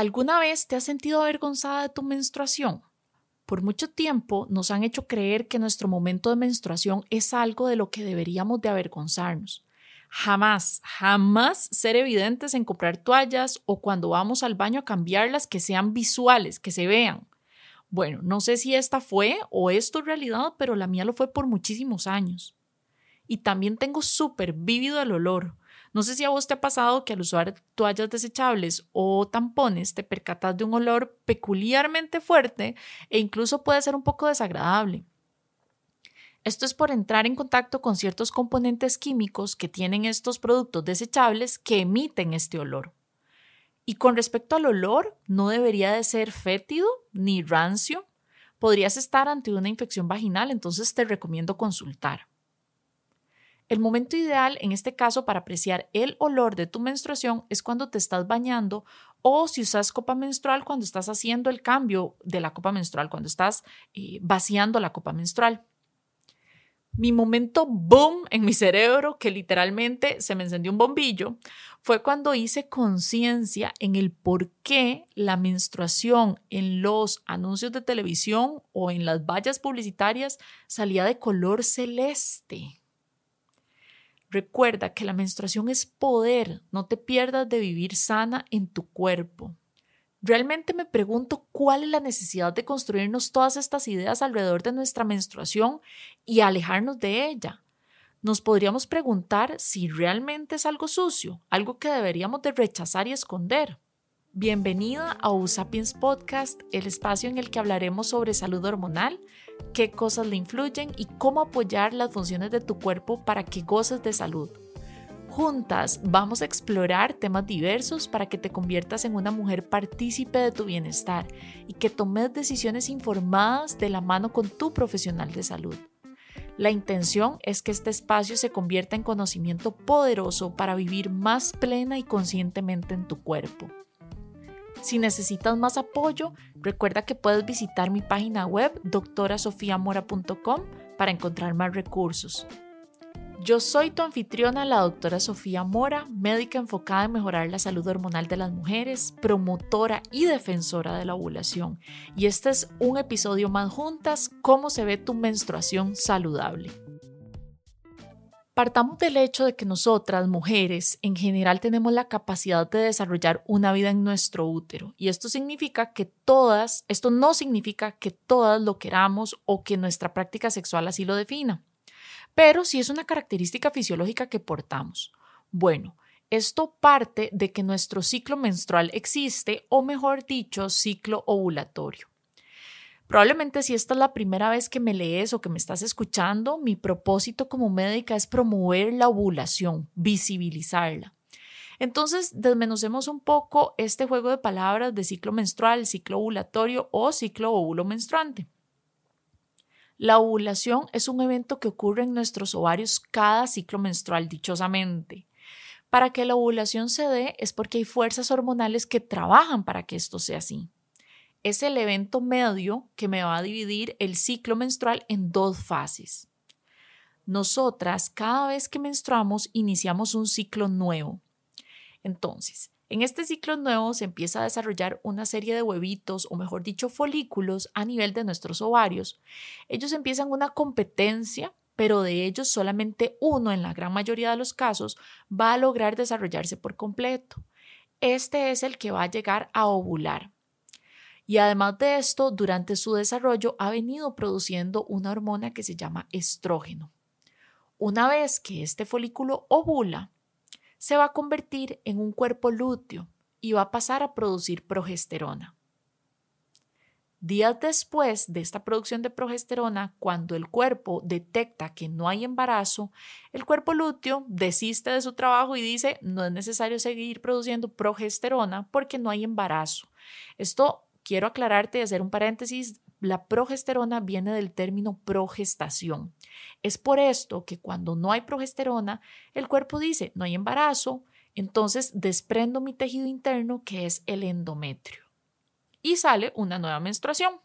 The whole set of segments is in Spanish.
¿Alguna vez te has sentido avergonzada de tu menstruación? Por mucho tiempo nos han hecho creer que nuestro momento de menstruación es algo de lo que deberíamos de avergonzarnos. Jamás, jamás ser evidentes en comprar toallas o cuando vamos al baño a cambiarlas que sean visuales, que se vean. Bueno, no sé si esta fue o es tu realidad, pero la mía lo fue por muchísimos años. Y también tengo súper vívido el olor. No sé si a vos te ha pasado que al usar toallas desechables o tampones te percatas de un olor peculiarmente fuerte e incluso puede ser un poco desagradable. Esto es por entrar en contacto con ciertos componentes químicos que tienen estos productos desechables que emiten este olor. Y con respecto al olor, no debería de ser fétido ni rancio. Podrías estar ante una infección vaginal, entonces te recomiendo consultar. El momento ideal en este caso para apreciar el olor de tu menstruación es cuando te estás bañando o si usas copa menstrual cuando estás haciendo el cambio de la copa menstrual, cuando estás eh, vaciando la copa menstrual. Mi momento boom en mi cerebro, que literalmente se me encendió un bombillo, fue cuando hice conciencia en el por qué la menstruación en los anuncios de televisión o en las vallas publicitarias salía de color celeste. Recuerda que la menstruación es poder, no te pierdas de vivir sana en tu cuerpo. Realmente me pregunto cuál es la necesidad de construirnos todas estas ideas alrededor de nuestra menstruación y alejarnos de ella. Nos podríamos preguntar si realmente es algo sucio, algo que deberíamos de rechazar y esconder. Bienvenida a Usapiens Podcast, el espacio en el que hablaremos sobre salud hormonal, qué cosas le influyen y cómo apoyar las funciones de tu cuerpo para que goces de salud. Juntas vamos a explorar temas diversos para que te conviertas en una mujer partícipe de tu bienestar y que tomes decisiones informadas de la mano con tu profesional de salud. La intención es que este espacio se convierta en conocimiento poderoso para vivir más plena y conscientemente en tu cuerpo. Si necesitas más apoyo, recuerda que puedes visitar mi página web doctorasofiamora.com para encontrar más recursos. Yo soy tu anfitriona, la doctora Sofía Mora, médica enfocada en mejorar la salud hormonal de las mujeres, promotora y defensora de la ovulación. Y este es un episodio más juntas, cómo se ve tu menstruación saludable. Partamos del hecho de que nosotras, mujeres, en general tenemos la capacidad de desarrollar una vida en nuestro útero. Y esto significa que todas, esto no significa que todas lo queramos o que nuestra práctica sexual así lo defina. Pero sí es una característica fisiológica que portamos. Bueno, esto parte de que nuestro ciclo menstrual existe, o mejor dicho, ciclo ovulatorio. Probablemente si esta es la primera vez que me lees o que me estás escuchando, mi propósito como médica es promover la ovulación, visibilizarla. Entonces, desmenucemos un poco este juego de palabras de ciclo menstrual, ciclo ovulatorio o ciclo óvulo menstruante. La ovulación es un evento que ocurre en nuestros ovarios cada ciclo menstrual, dichosamente. Para que la ovulación se dé es porque hay fuerzas hormonales que trabajan para que esto sea así es el evento medio que me va a dividir el ciclo menstrual en dos fases. Nosotras, cada vez que menstruamos, iniciamos un ciclo nuevo. Entonces, en este ciclo nuevo se empieza a desarrollar una serie de huevitos, o mejor dicho, folículos a nivel de nuestros ovarios. Ellos empiezan una competencia, pero de ellos solamente uno, en la gran mayoría de los casos, va a lograr desarrollarse por completo. Este es el que va a llegar a ovular. Y además de esto, durante su desarrollo ha venido produciendo una hormona que se llama estrógeno. Una vez que este folículo ovula, se va a convertir en un cuerpo lúteo y va a pasar a producir progesterona. Días después de esta producción de progesterona, cuando el cuerpo detecta que no hay embarazo, el cuerpo lúteo desiste de su trabajo y dice no es necesario seguir produciendo progesterona porque no hay embarazo. Esto quiero aclararte y hacer un paréntesis, la progesterona viene del término progestación. Es por esto que cuando no hay progesterona, el cuerpo dice, no hay embarazo, entonces desprendo mi tejido interno que es el endometrio y sale una nueva menstruación.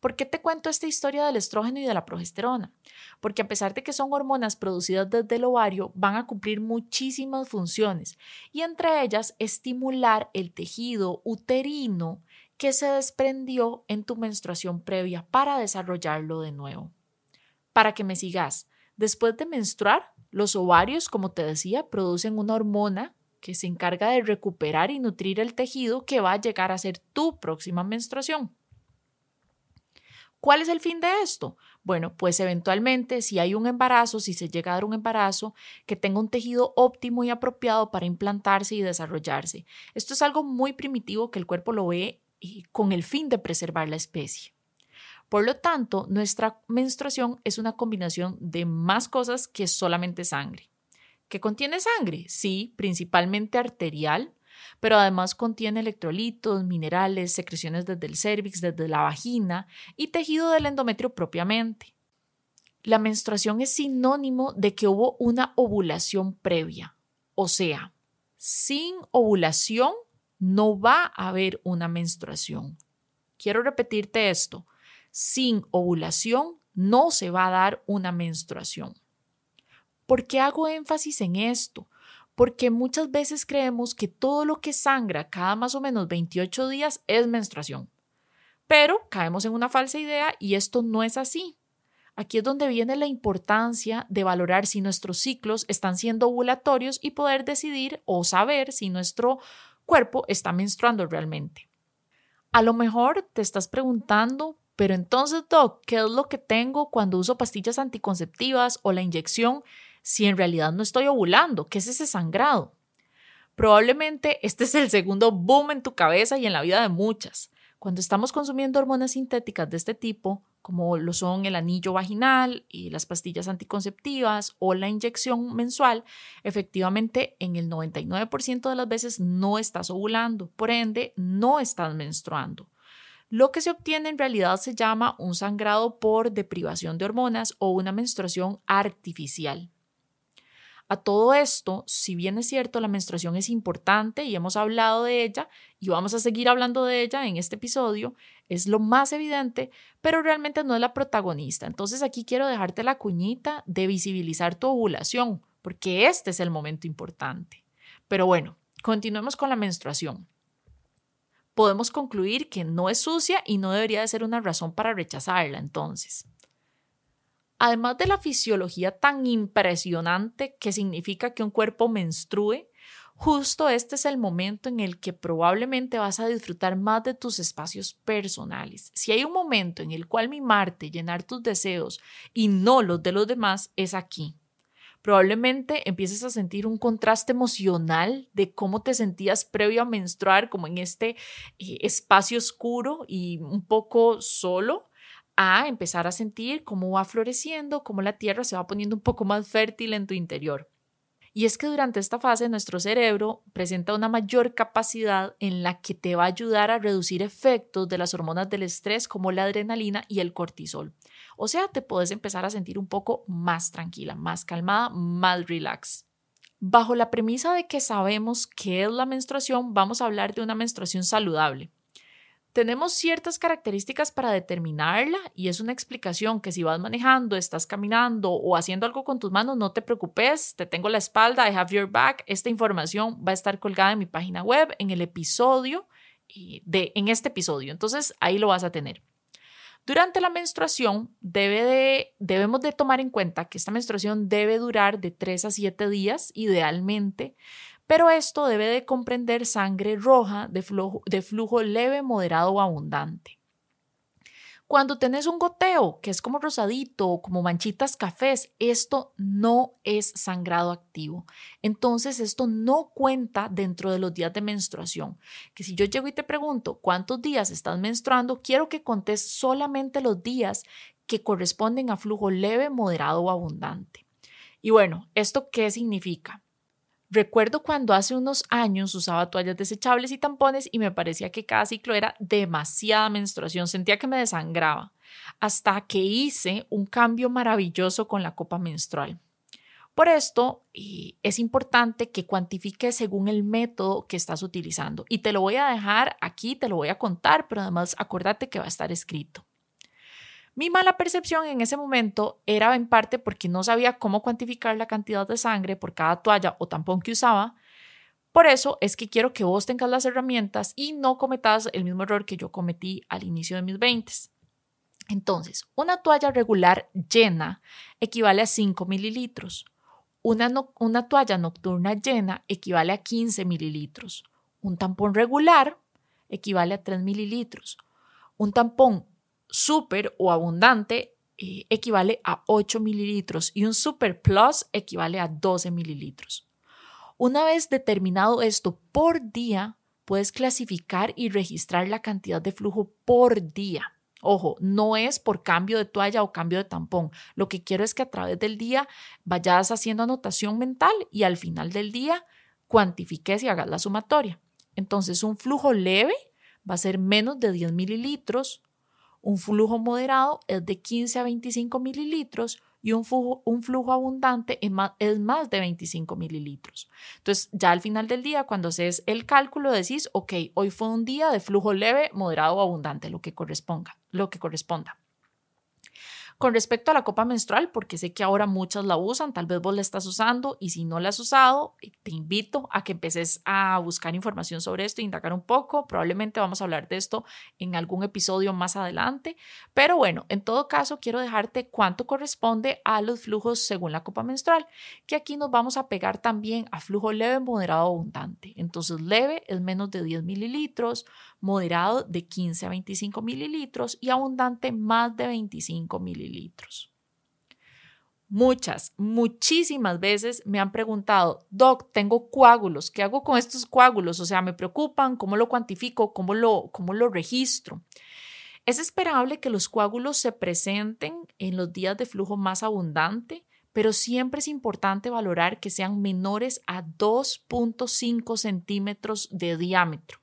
¿Por qué te cuento esta historia del estrógeno y de la progesterona? Porque a pesar de que son hormonas producidas desde el ovario, van a cumplir muchísimas funciones y entre ellas estimular el tejido uterino que se desprendió en tu menstruación previa para desarrollarlo de nuevo. Para que me sigas, después de menstruar, los ovarios, como te decía, producen una hormona que se encarga de recuperar y nutrir el tejido que va a llegar a ser tu próxima menstruación. ¿Cuál es el fin de esto? Bueno, pues eventualmente si hay un embarazo, si se llega a dar un embarazo, que tenga un tejido óptimo y apropiado para implantarse y desarrollarse. Esto es algo muy primitivo que el cuerpo lo ve con el fin de preservar la especie. Por lo tanto, nuestra menstruación es una combinación de más cosas que solamente sangre. ¿Qué contiene sangre? Sí, principalmente arterial, pero además contiene electrolitos, minerales, secreciones desde el cervix, desde la vagina y tejido del endometrio propiamente. La menstruación es sinónimo de que hubo una ovulación previa, o sea, sin ovulación no va a haber una menstruación. Quiero repetirte esto, sin ovulación no se va a dar una menstruación. ¿Por qué hago énfasis en esto? Porque muchas veces creemos que todo lo que sangra cada más o menos 28 días es menstruación. Pero caemos en una falsa idea y esto no es así. Aquí es donde viene la importancia de valorar si nuestros ciclos están siendo ovulatorios y poder decidir o saber si nuestro cuerpo está menstruando realmente. A lo mejor te estás preguntando, pero entonces, Doc, ¿qué es lo que tengo cuando uso pastillas anticonceptivas o la inyección si en realidad no estoy ovulando? ¿Qué es ese sangrado? Probablemente este es el segundo boom en tu cabeza y en la vida de muchas. Cuando estamos consumiendo hormonas sintéticas de este tipo, como lo son el anillo vaginal y las pastillas anticonceptivas o la inyección mensual, efectivamente en el 99% de las veces no estás ovulando, por ende no estás menstruando. Lo que se obtiene en realidad se llama un sangrado por deprivación de hormonas o una menstruación artificial. A todo esto, si bien es cierto, la menstruación es importante y hemos hablado de ella y vamos a seguir hablando de ella en este episodio, es lo más evidente, pero realmente no es la protagonista. Entonces aquí quiero dejarte la cuñita de visibilizar tu ovulación, porque este es el momento importante. Pero bueno, continuemos con la menstruación. Podemos concluir que no es sucia y no debería de ser una razón para rechazarla entonces. Además de la fisiología tan impresionante que significa que un cuerpo menstrue, justo este es el momento en el que probablemente vas a disfrutar más de tus espacios personales. Si hay un momento en el cual mimarte, llenar tus deseos y no los de los demás, es aquí. Probablemente empieces a sentir un contraste emocional de cómo te sentías previo a menstruar, como en este eh, espacio oscuro y un poco solo, a empezar a sentir cómo va floreciendo, cómo la tierra se va poniendo un poco más fértil en tu interior. Y es que durante esta fase nuestro cerebro presenta una mayor capacidad en la que te va a ayudar a reducir efectos de las hormonas del estrés como la adrenalina y el cortisol. O sea, te puedes empezar a sentir un poco más tranquila, más calmada, más relax. Bajo la premisa de que sabemos qué es la menstruación, vamos a hablar de una menstruación saludable. Tenemos ciertas características para determinarla y es una explicación que si vas manejando, estás caminando o haciendo algo con tus manos, no te preocupes, te tengo la espalda, I have your back. Esta información va a estar colgada en mi página web, en el episodio, de, en este episodio. Entonces ahí lo vas a tener. Durante la menstruación debe de, debemos de tomar en cuenta que esta menstruación debe durar de 3 a 7 días idealmente pero esto debe de comprender sangre roja de flujo, leve, moderado o abundante. Cuando tenés un goteo, que es como rosadito o como manchitas cafés, esto no es sangrado activo. Entonces, esto no cuenta dentro de los días de menstruación. Que si yo llego y te pregunto cuántos días estás menstruando, quiero que contes solamente los días que corresponden a flujo leve, moderado o abundante. Y bueno, ¿esto qué significa? Recuerdo cuando hace unos años usaba toallas desechables y tampones y me parecía que cada ciclo era demasiada menstruación, sentía que me desangraba, hasta que hice un cambio maravilloso con la copa menstrual. Por esto es importante que cuantifiques según el método que estás utilizando y te lo voy a dejar aquí, te lo voy a contar, pero además acuérdate que va a estar escrito. Mi mala percepción en ese momento era en parte porque no sabía cómo cuantificar la cantidad de sangre por cada toalla o tampón que usaba. Por eso es que quiero que vos tengas las herramientas y no cometas el mismo error que yo cometí al inicio de mis 20. Entonces, una toalla regular llena equivale a 5 mililitros. Una, una toalla nocturna llena equivale a 15 mililitros. Un tampón regular equivale a 3 mililitros. Un tampón súper o abundante eh, equivale a 8 mililitros y un super plus equivale a 12 mililitros. Una vez determinado esto por día, puedes clasificar y registrar la cantidad de flujo por día. Ojo, no es por cambio de toalla o cambio de tampón. Lo que quiero es que a través del día vayas haciendo anotación mental y al final del día cuantifiques y hagas la sumatoria. Entonces, un flujo leve va a ser menos de 10 mililitros, un flujo moderado es de 15 a 25 mililitros y un flujo, abundante es más, es más, de 25 mililitros. Entonces, ya al final del día, cuando haces el cálculo, decís, ok, hoy fue un día de flujo leve, moderado o abundante, lo que corresponda. Lo que corresponda. Con respecto a la copa menstrual, porque sé que ahora muchas la usan, tal vez vos la estás usando y si no la has usado, eh, te invito a que empeces a buscar información sobre esto, indagar un poco. Probablemente vamos a hablar de esto en algún episodio más adelante. Pero bueno, en todo caso, quiero dejarte cuánto corresponde a los flujos según la copa menstrual, que aquí nos vamos a pegar también a flujo leve, moderado, abundante. Entonces, leve es menos de 10 mililitros, moderado de 15 a 25 mililitros y abundante más de 25 mililitros. Muchas, muchísimas veces me han preguntado, Doc, tengo coágulos, ¿qué hago con estos coágulos? O sea, me preocupan, ¿cómo lo cuantifico? ¿Cómo lo, cómo lo registro? Es esperable que los coágulos se presenten en los días de flujo más abundante, pero siempre es importante valorar que sean menores a 2.5 centímetros de diámetro.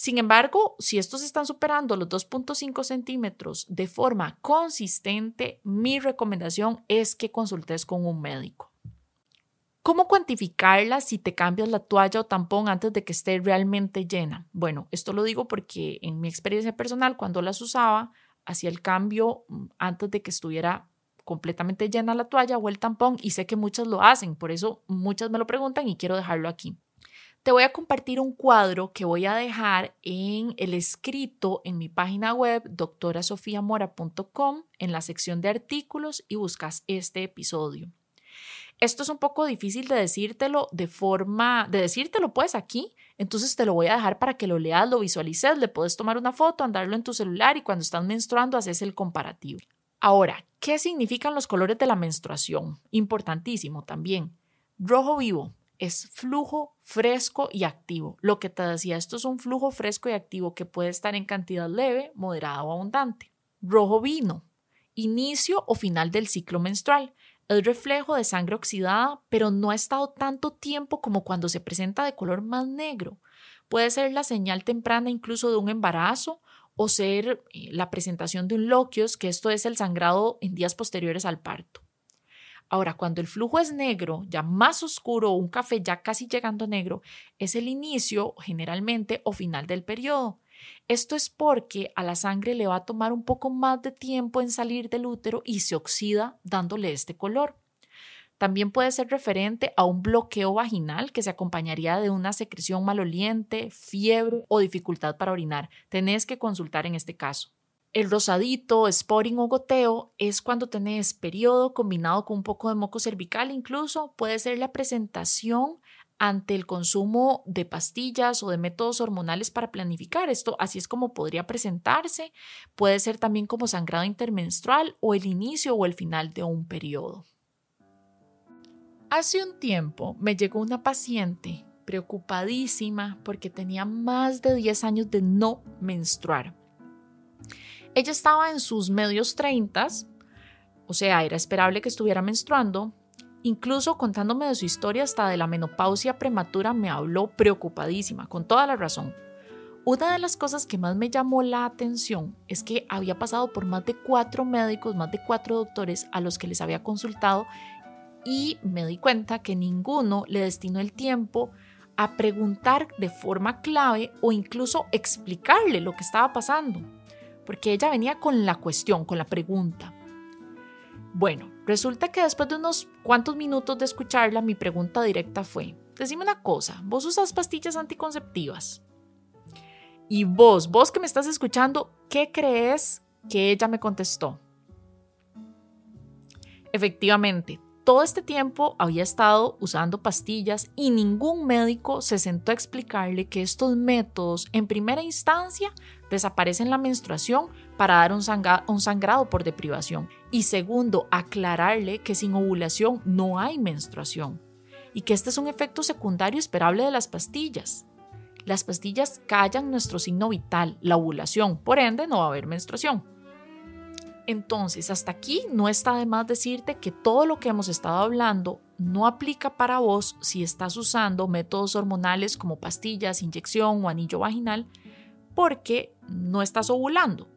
Sin embargo, si estos están superando los 2.5 centímetros de forma consistente, mi recomendación es que consultes con un médico. ¿Cómo cuantificarla si te cambias la toalla o tampón antes de que esté realmente llena? Bueno, esto lo digo porque en mi experiencia personal, cuando las usaba, hacía el cambio mm, antes de que estuviera completamente llena la toalla o el tampón y sé que muchas lo hacen, por eso muchas me lo preguntan y quiero dejarlo aquí. Te voy a compartir un cuadro que voy a dejar en el escrito en mi página web doctorasofiamora.com en la sección de artículos y buscas este episodio. Esto es un poco difícil de decírtelo de forma, de decírtelo pues aquí, entonces te lo voy a dejar para que lo leas, lo visualices, le puedes tomar una foto, andarlo en tu celular y cuando estás menstruando haces el comparativo. Ahora, ¿qué significan los colores de la menstruación? Importantísimo también. Rojo vivo, es flujo fresco y activo. Lo que te decía, esto es un flujo fresco y activo que puede estar en cantidad leve, moderada o abundante. Rojo vino, inicio o final del ciclo menstrual. Es reflejo de sangre oxidada, pero no ha estado tanto tiempo como cuando se presenta de color más negro. Puede ser la señal temprana incluso de un embarazo o ser eh, la presentación de un loquios, que esto es el sangrado en días posteriores al parto. Ahora, cuando el flujo es negro, ya más oscuro, un café ya casi llegando negro, es el inicio generalmente o final del periodo. Esto es porque a la sangre le va a tomar un poco más de tiempo en salir del útero y se oxida dándole este color. También puede ser referente a un bloqueo vaginal que se acompañaría de una secreción maloliente, fiebre o dificultad para orinar. Tenés que consultar en este caso. El rosadito, spotting o goteo es cuando tenés periodo combinado con un poco de moco cervical, incluso puede ser la presentación ante el consumo de pastillas o de métodos hormonales para planificar. Esto así es como podría presentarse. Puede ser también como sangrado intermenstrual o el inicio o el final de un periodo. Hace un tiempo me llegó una paciente preocupadísima porque tenía más de 10 años de no menstruar. Ella estaba en sus medios treintas, o sea, era esperable que estuviera menstruando. Incluso contándome de su historia hasta de la menopausia prematura me habló preocupadísima, con toda la razón. Una de las cosas que más me llamó la atención es que había pasado por más de cuatro médicos, más de cuatro doctores a los que les había consultado y me di cuenta que ninguno le destinó el tiempo a preguntar de forma clave o incluso explicarle lo que estaba pasando porque ella venía con la cuestión, con la pregunta. Bueno, resulta que después de unos cuantos minutos de escucharla, mi pregunta directa fue, decime una cosa, ¿vos usas pastillas anticonceptivas? Y vos, vos que me estás escuchando, ¿qué crees que ella me contestó? Efectivamente, todo este tiempo había estado usando pastillas y ningún médico se sentó a explicarle que estos métodos en primera instancia desaparecen la menstruación para dar un, un, sangrado por deprivación y segundo, aclararle que sin ovulación no hay menstruación y que este es un efecto secundario esperable de las pastillas. Las pastillas callan nuestro signo vital, la ovulación, por ende no va a haber menstruación. Entonces, hasta aquí no está de más decirte que todo lo que hemos estado hablando no aplica para vos si estás usando métodos hormonales como pastillas, inyección o anillo vaginal, porque no estás ovulando.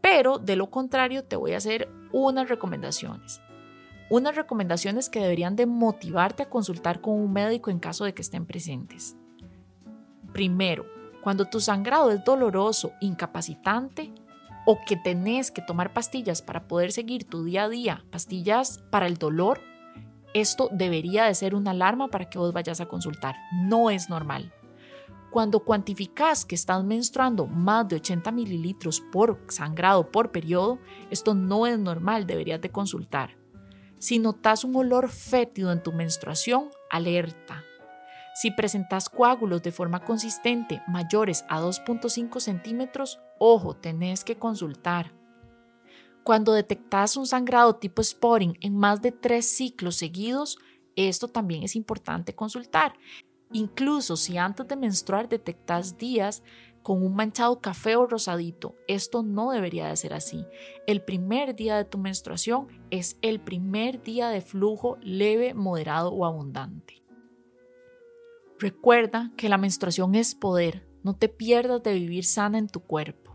Pero de lo contrario, te voy a hacer unas recomendaciones. Unas recomendaciones que deberían de motivarte a consultar con un médico en caso de que estén presentes. Primero, cuando tu sangrado es doloroso, incapacitante, o que tenés que tomar pastillas para poder seguir tu día a día, pastillas para el dolor, esto debería de ser una alarma para que vos vayas a consultar. No es normal. Cuando cuantificas que estás menstruando más de 80 mililitros por sangrado por periodo, esto no es normal, deberías de consultar. Si notas un olor fétido en tu menstruación, alerta. Si presentas coágulos de forma consistente mayores a 2.5 centímetros, ojo, tenés que consultar. Cuando detectas un sangrado tipo spotting en más de tres ciclos seguidos, esto también es importante consultar. Incluso si antes de menstruar detectas días con un manchado café o rosadito, esto no debería de ser así. El primer día de tu menstruación es el primer día de flujo leve, moderado o abundante. Recuerda que la menstruación es poder, no te pierdas de vivir sana en tu cuerpo.